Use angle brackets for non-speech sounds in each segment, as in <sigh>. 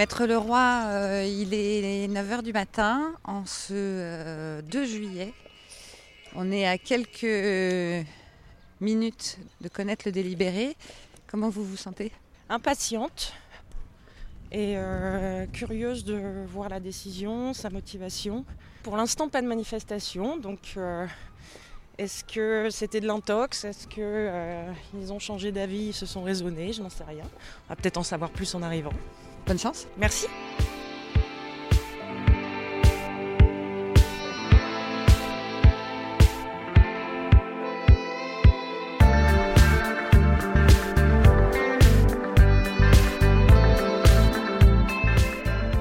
Maître Leroy, euh, il est 9h du matin en ce 2 juillet. On est à quelques minutes de connaître le délibéré. Comment vous vous sentez? Impatiente et euh, curieuse de voir la décision, sa motivation. Pour l'instant, pas de manifestation, donc euh, est-ce que c'était de l'intox? Est-ce qu'ils euh, ont changé d'avis, ils se sont raisonnés? Je n'en sais rien. On va peut-être en savoir plus en arrivant. Bonne chance. Merci.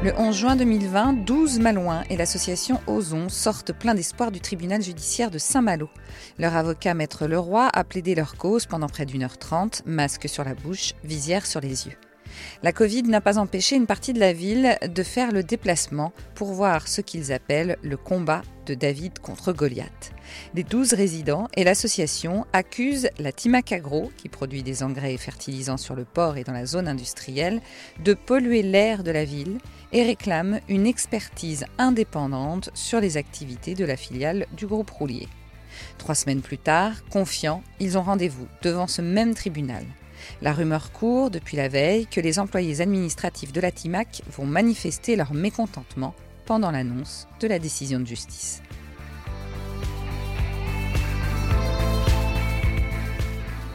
Le 11 juin 2020, 12 Malouins et l'association Ozon sortent plein d'espoir du tribunal judiciaire de Saint-Malo. Leur avocat, Maître Leroy, a plaidé leur cause pendant près d'une heure trente, masque sur la bouche, visière sur les yeux. La Covid n'a pas empêché une partie de la ville de faire le déplacement pour voir ce qu'ils appellent le combat de David contre Goliath. Les 12 résidents et l'association accusent la Timac Agro, qui produit des engrais fertilisants sur le port et dans la zone industrielle, de polluer l'air de la ville et réclament une expertise indépendante sur les activités de la filiale du groupe Roulier. Trois semaines plus tard, confiants, ils ont rendez-vous devant ce même tribunal. La rumeur court depuis la veille que les employés administratifs de la TIMAC vont manifester leur mécontentement pendant l'annonce de la décision de justice.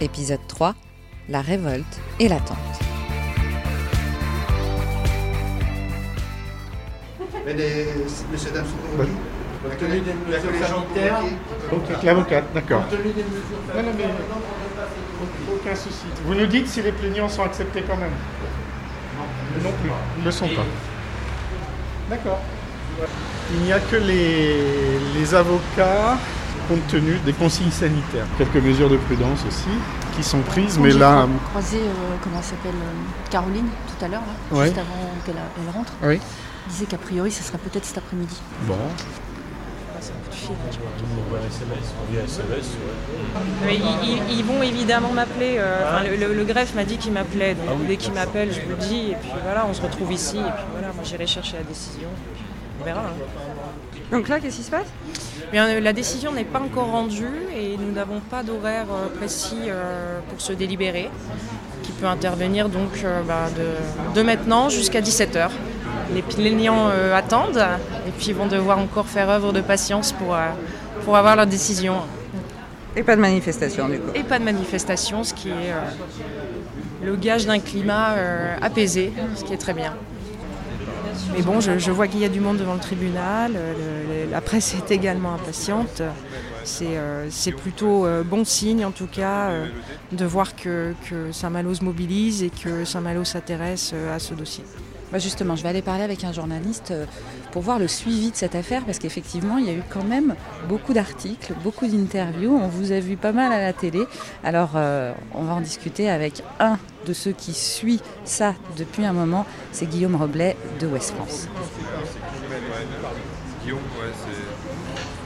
Épisode 3 La révolte et l'attente. Mais les, messieurs dames sont convoqués. Compte tenu des mesures sanitaires. L'avocate, d'accord. Compte tenu des mesures Non, non, mais aucun souci. Vous nous dites si les plaignants sont acceptés quand même Non plus. Ils ne le sont pas. D'accord. Il n'y a que les, les avocats compte tenu des consignes sanitaires. Quelques mesures de prudence aussi qui sont prises, mais J'ai là. croisé, euh, comment elle s'appelle, euh, Caroline, tout à l'heure, là, Ouais. juste avant qu'elle elle rentre. Oui. Elle disait qu'a priori, ce serait peut-être cet après-midi. Bon. Mais ils, ils- ils vont évidemment m'appeler. euh, enfin, le, le- le greffe m'a dit qu'il m'appelait. Donc dès qu'il m'appelle, je vous le dis. Et puis voilà, on se retrouve ici. Et puis voilà, moi j'irai chercher la décision. On verra. hein. Donc là, qu'est-ce qui se passe? Bien, euh, la décision n'est pas encore rendue et nous n'avons pas d'horaire euh, précis pour se délibérer, qui peut intervenir donc bah, de, de maintenant jusqu'à 17h. Les plaignants euh, attendent et puis ils vont devoir encore faire œuvre de patience pour, euh, pour avoir leur décision. Et pas de manifestation du coup. Et pas de manifestation, ce qui est euh, le gage d'un climat apaisé, ce qui est très bien. Mais bon, je, je vois qu'il y a du monde devant le tribunal, le- le- la presse est également impatiente. C'est euh, plutôt euh, bon signe en tout cas euh, de voir que, que Saint-Malo se mobilise et que Saint-Malo s'intéresse à ce dossier. Bah justement, je vais aller parler avec un journaliste euh, pour voir le suivi de cette affaire, parce qu'effectivement, il y a eu quand même beaucoup d'articles, beaucoup d'interviews. On vous a vu pas mal à la télé. Alors, euh, on va en discuter avec un de ceux qui suit ça depuis un moment. C'est Guillaume Roblet de Ouest France. Guillaume,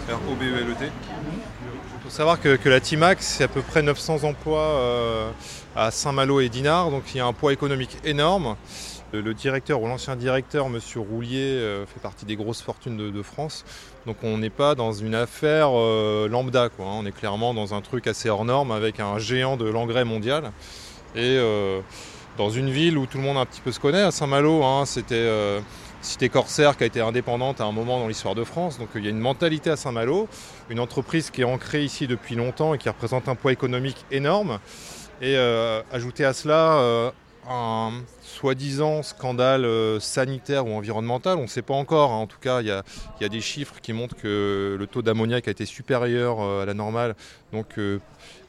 c'est R-O-B-E-L-E-T. Il faut savoir que, que la TIMAC, c'est à peu près 900 emplois euh, à Saint-Malo et Dinard, donc il y a un poids économique énorme. Le, le directeur ou l'ancien directeur, M. Roulier, euh, fait partie des grosses fortunes de, France. Donc on n'est pas dans une affaire euh, lambda, hein. on est clairement dans un truc assez hors norme avec un géant de l'engrais mondial. Et euh, dans une ville où tout le monde un petit peu se connaît, à Saint-Malo, hein, c'était euh, cité corsaire qui a été indépendante à un moment dans l'histoire de France. Donc il y a une mentalité à Saint-Malo, une entreprise qui est ancrée ici depuis longtemps et qui représente un poids économique énorme. Et euh, ajouter à cela euh, un soi-disant scandale euh, sanitaire ou environnemental, on ne sait pas encore. hein. En tout cas, il y a, des chiffres qui montrent que le taux d'ammoniac a été supérieur euh, à la normale. Donc euh,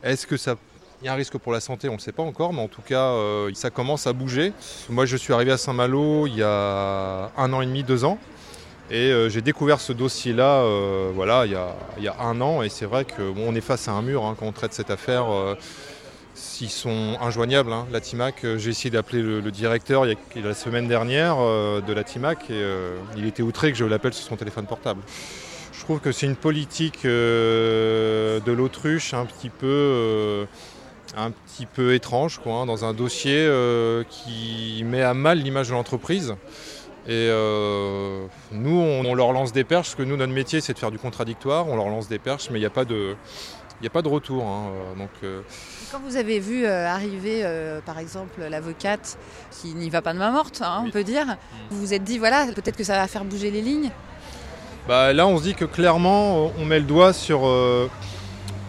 est-ce que ça il y a un risque pour la santé, on ne sait pas encore, mais en tout cas, ça commence à bouger. Moi, je suis arrivé à Saint-Malo il y a un an et demi, deux ans. Et j'ai découvert ce dossier-là voilà, il, y a, un an. Et c'est vrai qu'on on est face à un mur hein, quand on traite cette affaire. S'ils sont injoignables, hein. la TIMAC, euh, j'ai essayé d'appeler le, directeur la semaine dernière euh, de la TIMAC et euh, il était outré que je l'appelle sur son téléphone portable. Je trouve que c'est une politique de l'autruche un petit peu un petit peu étrange, quoi, hein, dans un dossier qui met à mal l'image de l'entreprise. Et nous, on, leur lance des perches, parce que nous, notre métier, c'est de faire du contradictoire. On leur lance des perches, mais il n'y a pas de, il a pas de retour. hein, donc, euh, Quand vous avez vu euh, arriver, euh, par exemple, l'avocate qui n'y va pas de main morte, hein, on peut dire, vous vous êtes dit, voilà, peut-être que ça va faire bouger les lignes? Bah, là, on se dit que clairement, on met le doigt sur euh,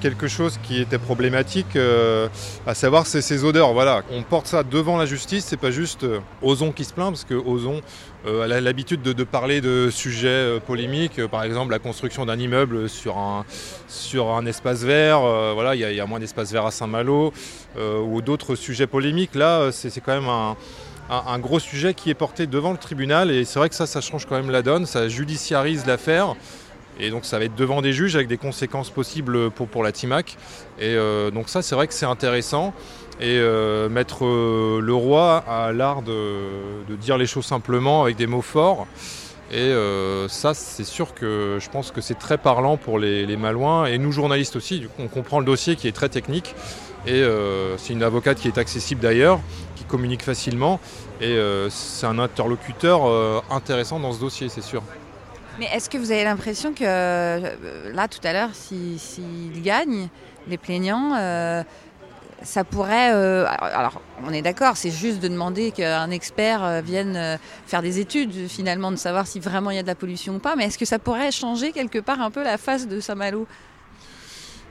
quelque chose qui était problématique, euh, à savoir c'est ces odeurs. Voilà, on porte ça devant la justice. C'est pas juste euh, Ozon qui se plaint, parce que Ozon euh, a l'habitude de, parler de sujets polémiques, par exemple la construction d'un immeuble sur un, sur un espace vert. voilà, il y, a- moins d'espace vert à Saint-Malo ou d'autres sujets polémiques. Là, c'est quand même un, un gros sujet qui est porté devant le tribunal et c'est vrai que ça, ça change quand même la donne, ça judiciarise l'affaire et donc ça va être devant des juges avec des conséquences possibles pour, pour la TIMAC. Et euh, donc ça, c'est vrai que c'est intéressant. Et euh, mettre euh, le roi à l'art de, dire les choses simplement avec des mots forts. Et ça, c'est sûr que je pense que c'est très parlant pour les, les Malouins et nous journalistes aussi. Du coup, on comprend le dossier qui est très technique. Et c'est une avocate qui est accessible d'ailleurs, qui communique facilement. Et c'est un interlocuteur intéressant dans ce dossier, c'est sûr. Mais est-ce que vous avez l'impression que, euh, là, tout à l'heure, s'ils si, gagnent, les plaignants, euh, ça pourrait... euh, alors, on est d'accord, c'est juste de demander qu'un expert vienne faire des études, finalement, de savoir si vraiment il y a de la pollution ou pas, mais est-ce que ça pourrait changer quelque part un peu la face de Saint-Malo?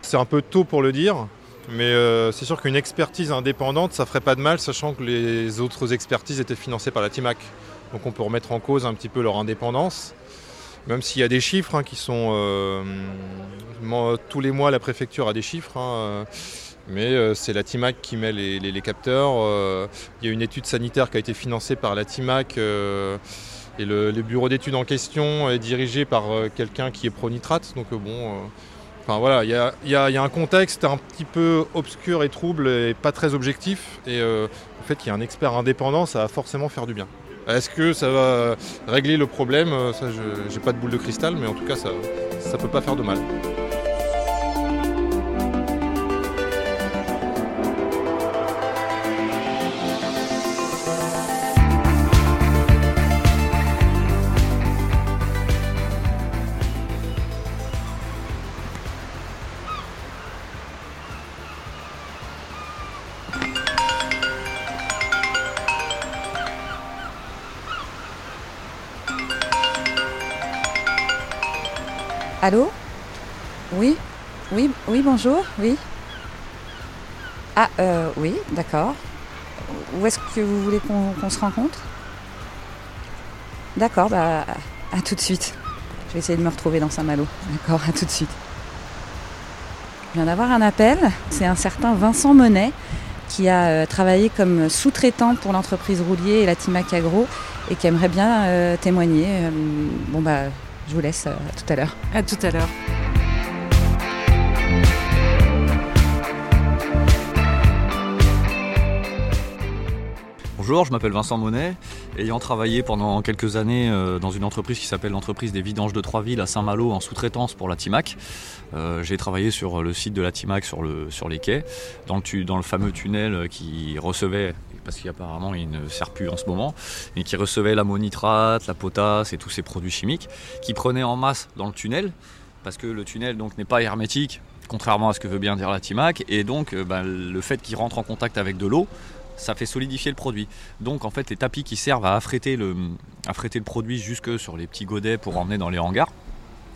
C'est un peu tôt pour le dire, mais c'est sûr qu'une expertise indépendante, ça ferait pas de mal, sachant que les autres expertises étaient financées par la TIMAC. Donc on peut remettre en cause un petit peu leur indépendance, même s'il y a des chiffres hein, qui sont... euh, mo- tous les mois, la préfecture a des chiffres, hein, euh, mais euh, c'est la TIMAC qui met les, capteurs. Il y a une étude sanitaire qui a été financée par la TIMAC. et le, bureau d'études en question est dirigé par quelqu'un qui est pro-nitrate. Donc bon, Enfin voilà, il y a, il a- il a un contexte un petit peu obscur et trouble et pas très objectif. Et le fait qu'il y ait un expert indépendant, ça va forcément faire du bien. Est-ce que ça va régler le problème? Ça, je n'ai pas de boule de cristal, mais en tout cas, ça ne peut pas faire de mal. Allô? Oui? Oui Oui, bonjour Oui Ah, euh, oui, d'accord. Où est-ce que vous voulez qu'on se rencontre? D'accord, bah, à tout de suite. Je vais essayer de me retrouver dans Saint-Malo. D'accord, à tout de suite. Je viens d'avoir un appel. C'est un certain Vincent Monet qui a euh, travaillé comme sous-traitant pour l'entreprise Roulier et la Timac Agro et qui aimerait bien euh, témoigner. Euh, bon, bah, je vous laisse euh, à tout à l'heure. À tout à l'heure. Bonjour, je m'appelle Vincent Monet. Ayant travaillé pendant quelques années euh, dans une entreprise qui s'appelle l'entreprise des vidanges de Troisville à Saint-Malo en sous-traitance pour la TIMAC, euh, j'ai travaillé sur le site de la TIMAC sur, le, sur les quais, dans le, tu- dans le fameux tunnel qui recevait, parce qu'apparemment il ne sert plus en ce moment, et qui recevait l'ammonitrate, la potasse et tous ces produits chimiques, qui prenaient en masse dans le tunnel, parce que le tunnel n'est pas hermétique, contrairement à ce que veut bien dire la TIMAC, et donc euh, ben, le fait qu'il rentre en contact avec de l'eau, ça fait solidifier le produit. Donc en fait les tapis qui servent à affréter affréter le produit jusque sur les petits godets pour emmener dans les hangars,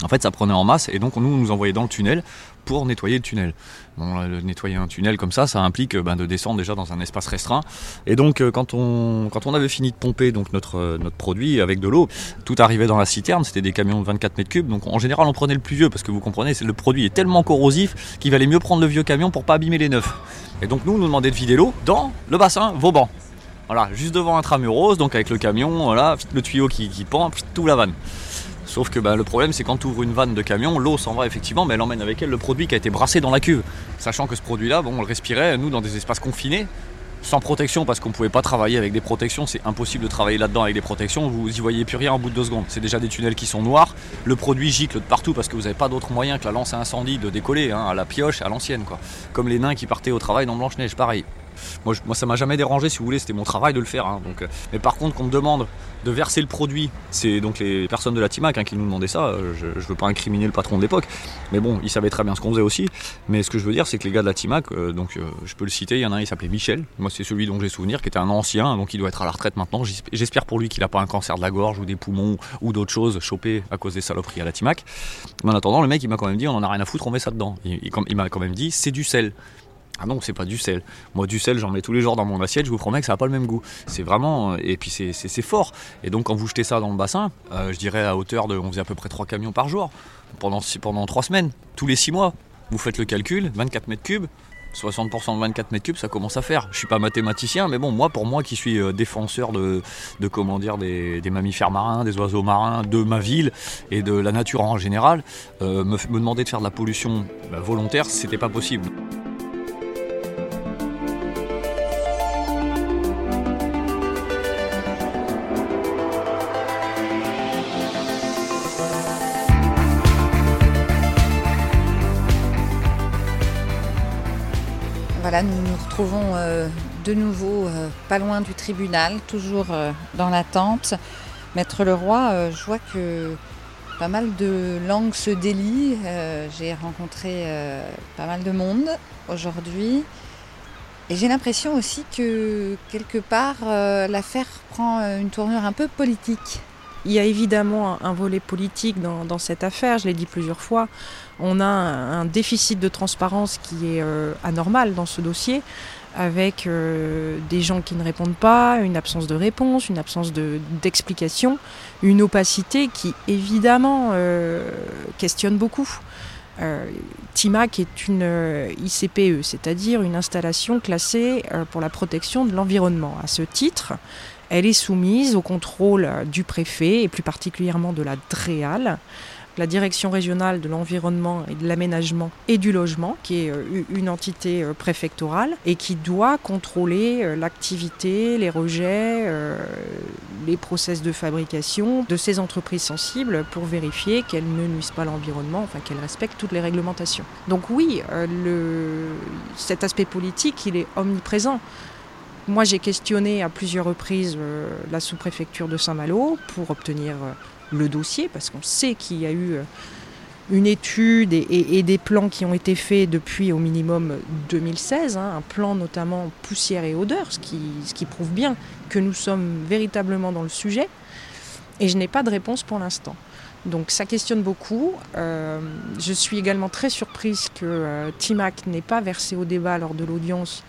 en fait ça prenait en masse et donc nous on nous envoyait dans le tunnel pour nettoyer le tunnel. Le nettoyer un tunnel comme ça, ça implique ben, de descendre déjà dans un espace restreint. Et donc euh, quand on, avait fini de pomper euh, notre produit avec de l'eau, tout arrivait dans la citerne, c'était des camions de 24 mètres cubes. Donc en général on prenait le plus vieux parce que vous comprenez, le produit est tellement corrosif qu'il valait mieux prendre le vieux camion pour pas abîmer les neufs. Et donc nous on nous demandait de vider l'eau dans le bassin Vauban. Voilà, juste devant Intramuros, donc avec le camion, le tuyau qui, qui pend, tout la vanne. Sauf que bah, le problème, c'est quand tu ouvres une vanne de camion, l'eau s'en va effectivement, mais elle emmène avec elle le produit qui a été brassé dans la cuve. Sachant que ce produit-là, bon, on le respirait, nous, dans des espaces confinés, sans protection parce qu'on ne pouvait pas travailler avec des protections. C'est impossible de travailler là-dedans avec des protections. Vous y voyez plus rien au bout de deux secondes. C'est déjà des tunnels qui sont noirs. Le produit gicle de partout parce que vous n'avez pas d'autre moyen que la lance à incendie de décoller hein, à la pioche, à l'ancienne. quoi. Comme les nains qui partaient au travail dans Blanche-Neige, pareil. Moi, ça m'a jamais dérangé, si vous voulez, c'était mon travail de le faire. hein, donc, euh, mais par contre, qu'on me demande de verser le produit, c'est donc les personnes de la Timac hein, qui nous demandaient ça. euh, Je, je veux pas incriminer le patron de l'époque, mais bon, ils savaient très bien ce qu'on faisait aussi. Mais ce que je veux dire, c'est que les gars de la Timac, euh, donc je peux le citer, il y en a un, il s'appelait Michel. Moi, c'est celui dont j'ai souvenir, qui était un ancien, donc il doit être à la retraite maintenant. J'esp- J'espère pour lui qu'il a pas un cancer de la gorge ou des poumons ou d'autres choses chopées à cause des saloperies à la Timac. Mais en attendant, le mec, il m'a quand même dit, on en a rien à foutre, on met ça dedans. Il, il- il m'a quand même dit, c'est du sel. Ah non, c'est pas du sel. Moi, du sel, j'en mets tous les jours dans mon assiette. Je vous promets que ça n'a pas le même goût. C'est vraiment. Et puis, c'est- fort. Et donc, quand vous jetez ça dans le bassin, euh, je dirais à hauteur de. On faisait à peu près 3 camions par jour. Pendant, pendant 3 semaines. Tous les 6 mois. Vous faites le calcul 24 mètres cubes. 60% de 24 mètres cubes, ça commence à faire. Je suis pas mathématicien, mais bon, moi, pour moi qui suis euh, défenseur de, de comment dire, des, mammifères marins, des oiseaux marins, de ma ville et de la nature en général, euh, me, me demander de faire de la pollution bah, volontaire, c'était pas possible. Voilà, nous nous retrouvons euh, de nouveau euh, pas loin du tribunal, toujours euh, dans l'attente. Maître Leroy, je vois que pas mal de langues se délient. J'ai rencontré pas mal de monde aujourd'hui. Et j'ai l'impression aussi que quelque part, l'affaire prend une tournure un peu politique. Il y a évidemment un, volet politique dans cette affaire, je l'ai dit plusieurs fois. On a un, déficit de transparence qui est euh, anormal dans ce dossier, avec euh, des gens qui ne répondent pas, une absence de réponse, une absence de- d'explication, une opacité qui évidemment euh, questionne beaucoup. TIMAC est une ICPE, c'est-à-dire une installation classée pour la protection de l'environnement. À ce titre, elle est soumise au contrôle du préfet et plus particulièrement de la DREAL, la Direction régionale de l'environnement et de l'aménagement et du logement, qui est euh, une entité euh, préfectorale et qui doit contrôler euh, l'activité, les rejets, les process de fabrication de ces entreprises sensibles pour vérifier qu'elles ne nuisent pas l'environnement, enfin qu'elles respectent toutes les réglementations. Donc oui, cet aspect politique, il est omniprésent. Moi, j'ai questionné à plusieurs reprises la sous-préfecture de Saint-Malo pour obtenir le dossier, parce qu'on sait qu'il y a eu euh, une étude et, des plans qui ont été faits depuis au minimum 2016, hein, un plan notamment poussière et odeur, ce qui, ce qui prouve bien que nous sommes véritablement dans le sujet. Et je n'ai pas de réponse pour l'instant. Donc ça questionne beaucoup. Euh, je suis également très surprise que euh, Timac n'ait pas versé au débat lors de l'audience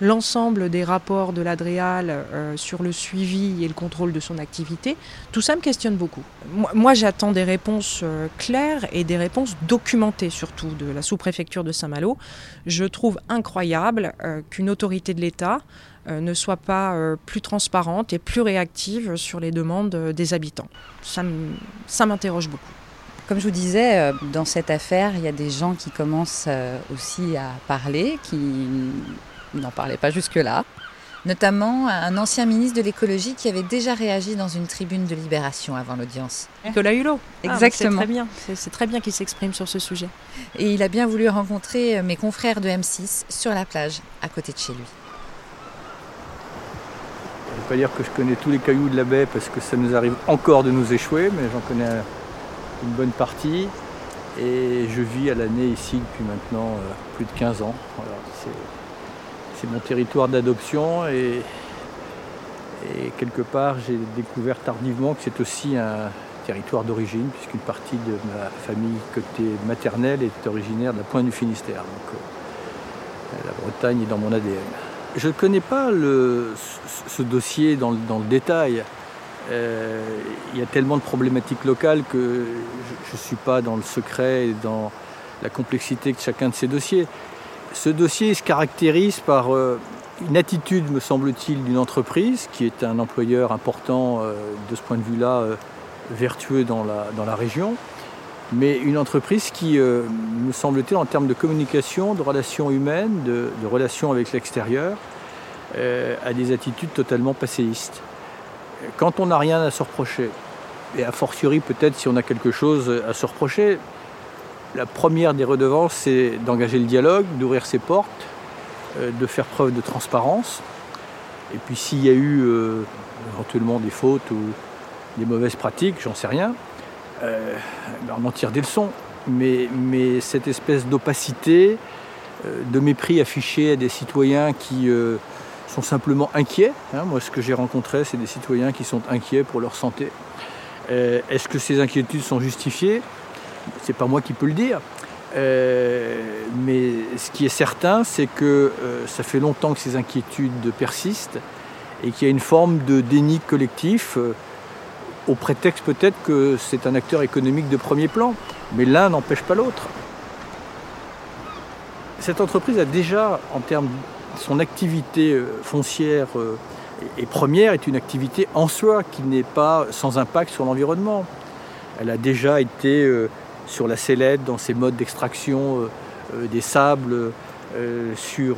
l'ensemble des rapports de l'Adréal euh, sur le suivi et le contrôle de son activité, tout ça me questionne beaucoup. Moi, j'attends des réponses euh, claires et des réponses documentées surtout de la sous-préfecture de Saint-Malo. Je trouve incroyable euh, qu'une autorité de l'État ne soit pas plus transparente et plus réactive sur les demandes des habitants. Ça m'interroge beaucoup. Comme je vous disais, dans cette affaire, il y a des gens qui commencent aussi à parler, qui n'en parlaient pas jusque-là. Notamment un ancien ministre de l'écologie qui avait déjà réagi dans une tribune de libération avant l'audience. Nicolas Hulot. Ah, Exactement. c'est très bien. C'est- C'est très bien qu'il s'exprime sur ce sujet. Et il a bien voulu rencontrer euh, mes confrères de M6 sur la plage, à côté de chez lui. Je ne vais pas dire que je connais tous les cailloux de la baie parce que ça nous arrive encore de nous échouer, mais j'en connais un- une bonne partie. Et je vis à l'année ici depuis maintenant euh, plus de 15 ans. Voilà, c'est, mon territoire d'adoption et, quelque part j'ai découvert tardivement que c'est aussi un territoire d'origine puisqu'une partie de ma famille côté maternelle est originaire de la Pointe du Finistère. Donc, euh, la Bretagne est dans mon ADN. Je ne connais pas ce, dossier dans, le- dans le détail. Euh, il y a tellement de problématiques locales que je ne suis pas dans le secret et dans la complexité de chacun de ces dossiers. Ce dossier se caractérise par euh, une attitude, me semble-t-il, d'une entreprise qui est un employeur important euh, de ce point de vue-là, euh, vertueux dans la, dans la région, mais une entreprise qui, me semble-t-il, en termes de communication, de relations humaines, de, relations avec l'extérieur, à des attitudes totalement passéistes. Quand on n'a rien à se reprocher, et a fortiori peut-être si on a quelque chose à se reprocher, la première des redevances, c'est d'engager le dialogue, d'ouvrir ses portes, euh, de faire preuve de transparence. Et puis s'il y a eu euh, éventuellement des fautes ou des mauvaises pratiques, j'en sais rien, euh, ben, on en tire des leçons. Mais, cette espèce d'opacité, de mépris affiché à des citoyens qui sont simplement inquiets, hein, moi ce que j'ai rencontré, c'est des citoyens qui sont inquiets pour leur santé. Est-ce que ces inquiétudes sont justifiées? C'est pas moi qui peux le dire. Euh, mais ce qui est certain, c'est que euh, ça fait longtemps que ces inquiétudes persistent et qu'il y a une forme de déni collectif, euh, au prétexte peut-être que c'est un acteur économique de premier plan. Mais l'un n'empêche pas l'autre. Cette entreprise a déjà, en termes de son activité foncière et première, est une activité en soi qui n'est pas sans impact sur l'environnement. Elle a déjà été sur la sellette, dans ses modes d'extraction euh, euh, des sables euh, sur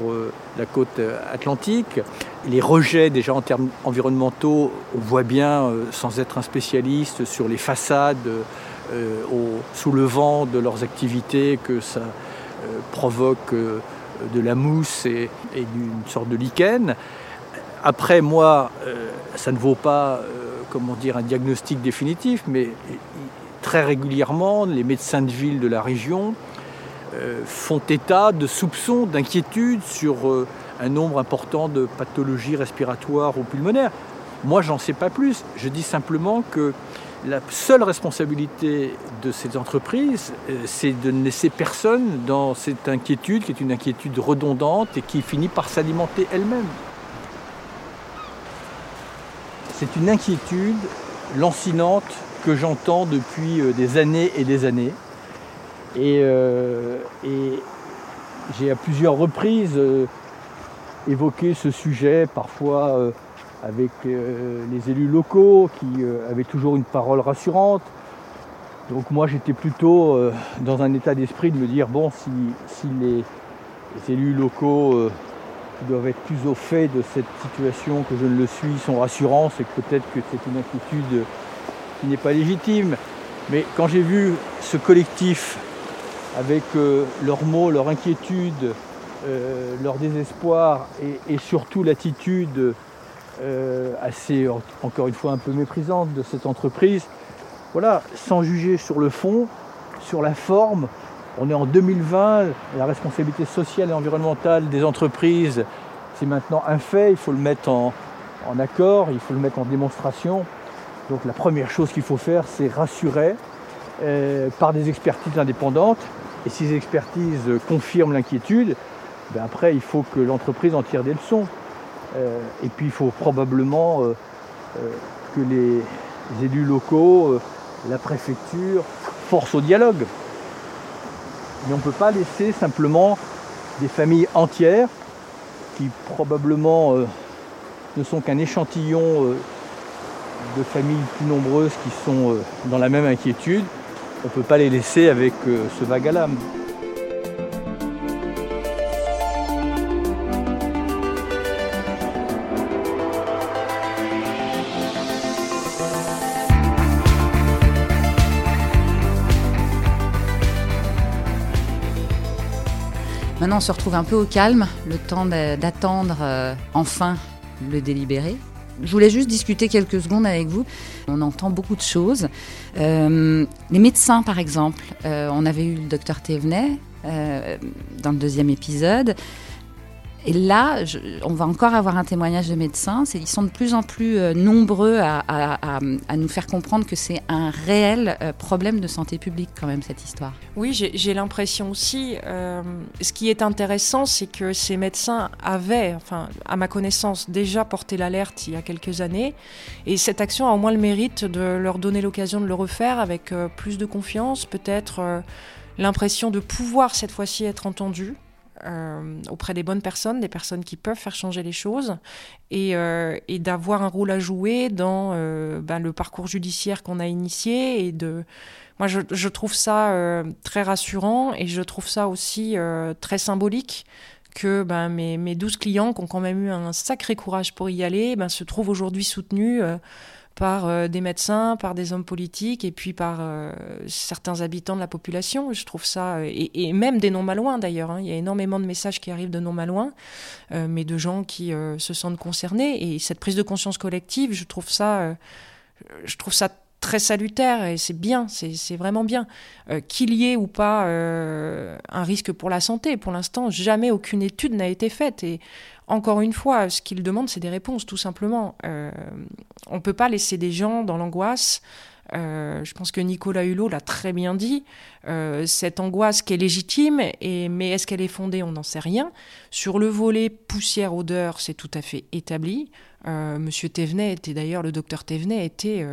la côte atlantique. Les rejets déjà en termes environnementaux, on voit bien, sans être un spécialiste, sur les façades, sous le vent de leurs activités, que ça provoque de la mousse et, et une sorte de lichen. Après, moi, ça ne vaut pas, comment dire, un diagnostic définitif, mais très régulièrement, les médecins de ville de la région euh, font état de soupçons, d'inquiétudes sur euh, un nombre important de pathologies respiratoires ou pulmonaires. Moi, j'en sais pas plus. Je dis simplement que la seule responsabilité de ces entreprises, euh, c'est de ne laisser personne dans cette inquiétude, qui est une inquiétude redondante et qui finit par s'alimenter elle-même. C'est une inquiétude lancinante que j'entends depuis euh, des années et des années. Et, euh, j'ai à plusieurs reprises euh, évoqué ce sujet, parfois avec les élus locaux qui avaient toujours une parole rassurante. Donc moi j'étais plutôt dans un état d'esprit de me dire, bon, si, les, élus locaux qui doivent être plus au fait de cette situation que je ne le suis sont rassurants, c'est peut-être que c'est une inquiétude qui n'est pas légitime. Mais quand j'ai vu ce collectif avec euh, leurs mots, leur inquiétude, euh, leur désespoir et, surtout l'attitude euh, assez, encore une fois, un peu méprisante de cette entreprise, voilà, sans juger sur le fond, sur la forme, on est en 2020, la responsabilité sociale et environnementale des entreprises, c'est maintenant un fait, il faut le mettre en accord, il faut le mettre en démonstration. Donc la première chose qu'il faut faire, c'est rassurer euh, par des expertises indépendantes. Et si ces expertises confirment l'inquiétude, ben après il faut que l'entreprise en tire des leçons. Euh, et puis il faut probablement euh, que les élus locaux, la préfecture, forcent au dialogue. Mais on ne peut pas laisser simplement des familles entières qui probablement ne sont qu'un échantillon de familles plus nombreuses qui sont euh, dans la même inquiétude, on ne peut pas les laisser avec euh, ce vague à l'âme. Maintenant, on se retrouve un peu au calme, le temps d'attendre euh, enfin le délibéré. Je voulais juste discuter quelques secondes avec vous. On entend beaucoup de choses. Euh, les médecins, par exemple, euh, on avait eu le docteur Thévenet euh, dans le deuxième épisode. Et là, on va encore avoir un témoignage de médecins. Ils sont de plus en plus euh, nombreux à, nous faire comprendre que c'est un réel euh, problème de santé publique quand même, cette histoire. Oui, j'ai l'impression aussi. Euh, ce qui est intéressant, c'est que ces médecins avaient, enfin, à ma connaissance, déjà porté l'alerte il y a quelques années. Et cette action a au moins le mérite de leur donner l'occasion de le refaire avec plus de confiance, peut-être l'impression de pouvoir cette fois-ci être entendus. Euh, auprès des bonnes personnes, des personnes qui peuvent faire changer les choses, et, euh, d'avoir un rôle à jouer dans euh, ben, le parcours judiciaire qu'on a initié. Et de, moi, je, trouve ça très rassurant et je trouve ça aussi très symbolique que ben, mes, mes 12 clients qui ont quand même eu un sacré courage pour y aller ben, se trouvent aujourd'hui soutenus par euh, des médecins, par des hommes politiques et puis par euh, certains habitants de la population. Je trouve ça, euh, et, même des non-malouins d'ailleurs. Hein. Il y a énormément de messages qui arrivent de non-malouins, mais de gens qui se sentent concernés. Et cette prise de conscience collective, je trouve ça, je trouve ça très salutaire et c'est bien, c'est vraiment bien. Qu'il y ait ou pas un risque pour la santé, pour l'instant, jamais aucune étude n'a été faite. Et encore une fois, ce qu'ils demandent, c'est des réponses, tout simplement. Euh, on ne peut pas laisser des gens dans l'angoisse. Euh, je pense que Nicolas Hulot l'a très bien dit. Euh, cette angoisse qui est légitime, mais est-ce qu'elle est fondée? On n'en sait rien. Sur le volet poussière-odeur, c'est tout à fait établi. Monsieur Thévenet était d'ailleurs, le docteur Thévenet était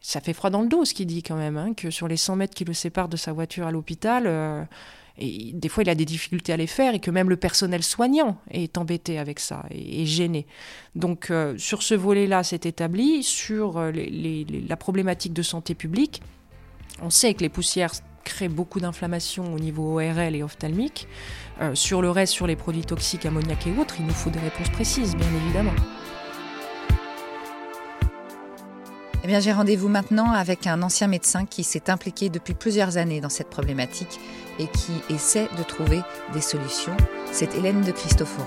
ça fait froid dans le dos ce qu'il dit quand même, hein, que sur les 100 mètres qui le séparent de sa voiture à l'hôpital, et des fois il a des difficultés à les faire et que même le personnel soignant est embêté avec ça et gêné. Donc euh, sur ce volet-là, c'est établi. Sur euh, la problématique de santé publique, on sait que les poussières créent beaucoup d'inflammation au niveau ORL et ophtalmique. Euh, sur le reste, sur les produits toxiques, ammoniac et autres, il nous faut des réponses précises, bien évidemment. Eh bien, j'ai rendez-vous maintenant avec un ancien médecin qui s'est impliqué depuis plusieurs années dans cette problématique et qui essaie de trouver des solutions. C'est Hélène de Cristoforo.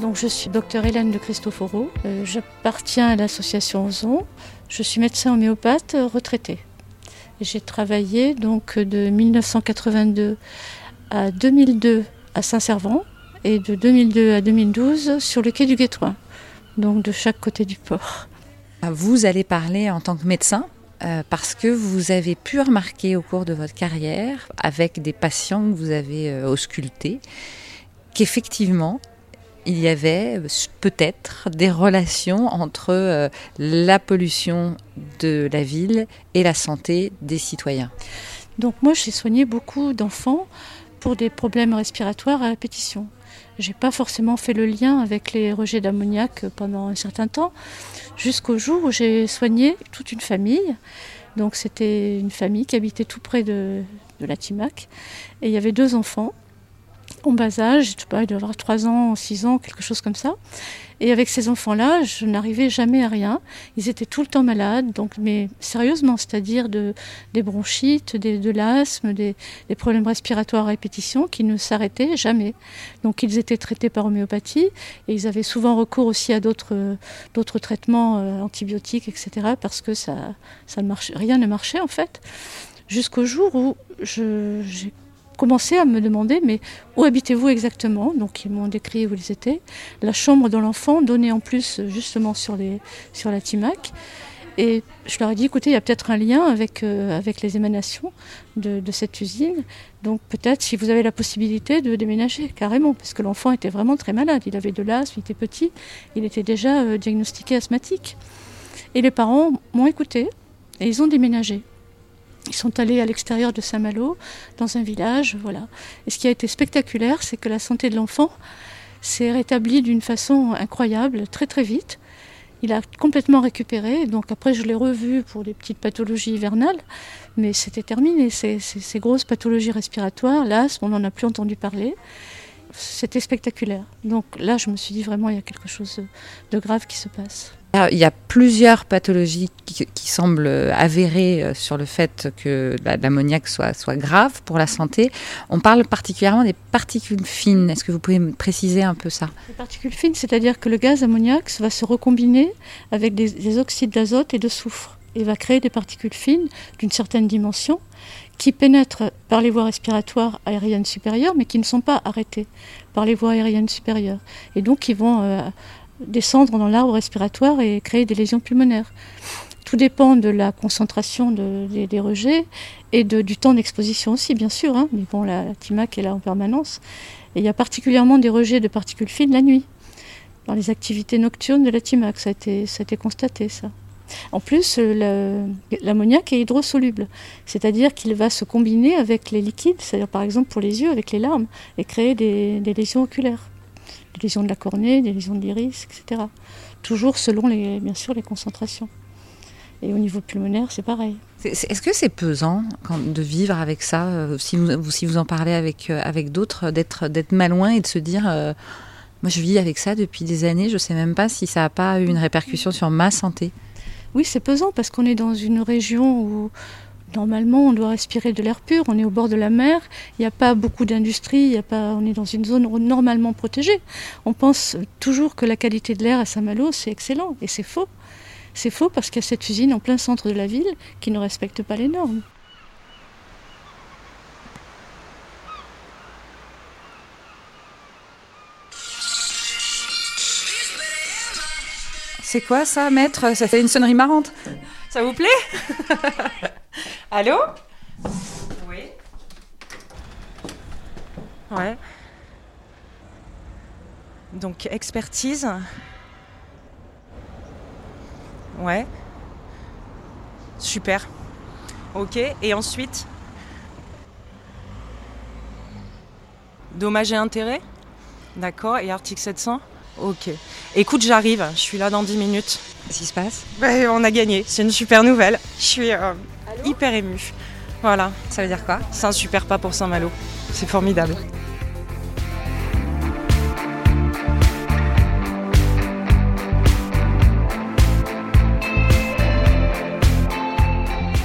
Donc, je suis docteur Hélène de Cristoforo. Euh, j'appartiens à l'association Ozon. Je suis médecin homéopathe retraité. J'ai travaillé donc de 1982 à 2002 à Saint-Servant et de 2002 à 2012 sur le quai du Guétoin, donc de chaque côté du port. Vous allez parler en tant que médecin euh, parce que vous avez pu remarquer au cours de votre carrière, avec des patients que vous avez euh, auscultés, qu'effectivement, il y avait euh, peut-être des relations entre la pollution de la ville et la santé des citoyens. Donc moi, j'ai soigné beaucoup d'enfants pour des problèmes respiratoires à répétition. J'ai pas forcément fait le lien avec les rejets d'ammoniac pendant un certain temps, jusqu'au jour où j'ai soigné toute une famille. Donc c'était une famille qui habitait tout près de, de la Timac. Et il y avait deux enfants en bas âge, je sais pas, il doit avoir 3 ans, 6 ans, quelque chose comme ça. Et avec ces enfants-là, je n'arrivais jamais à rien. Ils étaient tout le temps malades, donc, mais sérieusement, c'est-à-dire de, des bronchites, des, de l'asthme, des, problèmes respiratoires à répétition qui ne s'arrêtaient jamais. Donc ils étaient traités par homéopathie et ils avaient souvent recours aussi à d'autres, traitements euh, antibiotiques, etc. parce que ça, ça ne marchait, rien ne marchait en fait. Jusqu'au jour où j'ai commencé à me demander mais où habitez-vous exactement? Donc ils m'ont décrit où ils étaient. La chambre de l'enfant donnait en plus justement sur, les, sur la Timac. Et je leur ai dit, écoutez, il y a peut-être un lien avec, euh, avec les émanations de, de, cette usine. Donc peut-être si vous avez la possibilité de déménager, carrément, parce que l'enfant était vraiment très malade. Il avait de l'asthme, il était petit, il était déjà euh, diagnostiqué asthmatique. Et les parents m'ont écouté et ils ont déménagé. Ils sont allés à l'extérieur de Saint-Malo, dans un village, voilà. Et ce qui a été spectaculaire, c'est que la santé de l'enfant s'est rétablie d'une façon incroyable, très très vite. Il a complètement récupéré, donc après je l'ai revu pour des petites pathologies hivernales, mais c'était terminé. Ces, ces, grosses pathologies respiratoires, l'asthme, on n'en a plus entendu parler. C'était spectaculaire. Donc là, je me suis dit vraiment, il y a quelque chose de grave qui se passe. Il y a plusieurs pathologies qui, semblent avérées euh, sur le fait que l'ammoniac soit, grave pour la santé. On parle particulièrement des particules fines. Est-ce que vous pouvez me préciser un peu ça? Les particules fines, c'est-à-dire que le gaz ammoniac va se recombiner avec des, des oxydes d'azote et de soufre et va créer des particules fines d'une certaine dimension qui pénètrent par les voies respiratoires aériennes supérieures, mais qui ne sont pas arrêtées par les voies aériennes supérieures. Et donc, qui vont euh, descendre dans l'arbre respiratoire et créer des lésions pulmonaires. Tout dépend de la concentration des, rejets et du temps d'exposition aussi, bien sûr. Hein. Mais bon, la, TIMAC est là en permanence. Et il y a particulièrement des rejets de particules fines la nuit, dans les activités nocturnes de la TIMAC. Ça a été, constaté, ça. En plus, l'ammoniac est hydrosoluble, c'est-à-dire qu'il va se combiner avec les liquides, c'est-à-dire par exemple pour les yeux, avec les larmes, et créer des lésions oculaires des lésions de la cornée, des lésions de l'iris, etc. Toujours selon les, bien sûr les concentrations. Et au niveau pulmonaire, c'est pareil. Est-ce que c'est pesant de vivre avec ça euh, si vous, si vous en parlez avec, euh, avec d'autres, d'être, d'être malouin et de se dire euh, Moi, je vis avec ça depuis des années, je ne sais même pas si ça n'a pas eu une répercussion sur ma santé Oui, c'est pesant parce qu'on est dans une région où normalement on doit respirer de l'air pur, on est au bord de la mer, il n'y a pas beaucoup d'industrie, on est dans une zone normalement protégée. On pense toujours que la qualité de l'air à Saint-Malo, c'est excellent, et c'est faux. C'est faux parce qu'il y a cette usine en plein centre de la ville qui ne respecte pas les normes. C'est quoi ça, maître? Ça fait une sonnerie marrante. Ça vous plaît? <laughs> <laughs> Allô? Oui. Ouais. Donc expertise. Ouais. Super. Ok. Et ensuite? Dommage et intérêt D'accord. Et article 700 Ok. Écoute, j'arrive. Je suis là dans 10 minutes. Qu'est-ce qui se passe? Ben, On a gagné. C'est une super nouvelle. Je suis euh, hyper émue. Voilà. Ça veut dire quoi? C'est un super pas pour Saint-Malo. C'est formidable.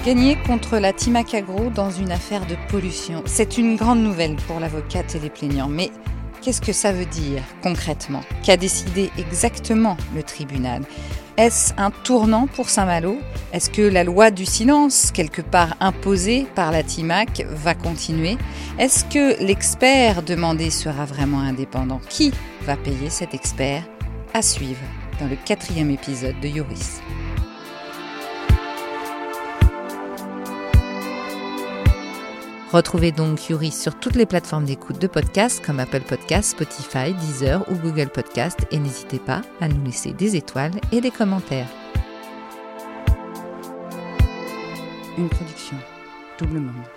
Gagner contre la Timacagro dans une affaire de pollution, c'est une grande nouvelle pour l'avocate et les plaignants. Mais qu'est-ce que ça veut dire concrètement? Qu'a décidé exactement le tribunal? Est-ce un tournant pour Saint-Malo Est-ce que la loi du silence, quelque part imposée par la TIMAC, va continuer Est-ce que l'expert demandé sera vraiment indépendant Qui va payer cet expert À suivre dans le quatrième épisode de Yoris. Retrouvez donc Yuri sur toutes les plateformes d'écoute de podcasts comme Apple Podcasts, Spotify, Deezer ou Google Podcasts et n'hésitez pas à nous laisser des étoiles et des commentaires. Une production Double Monde.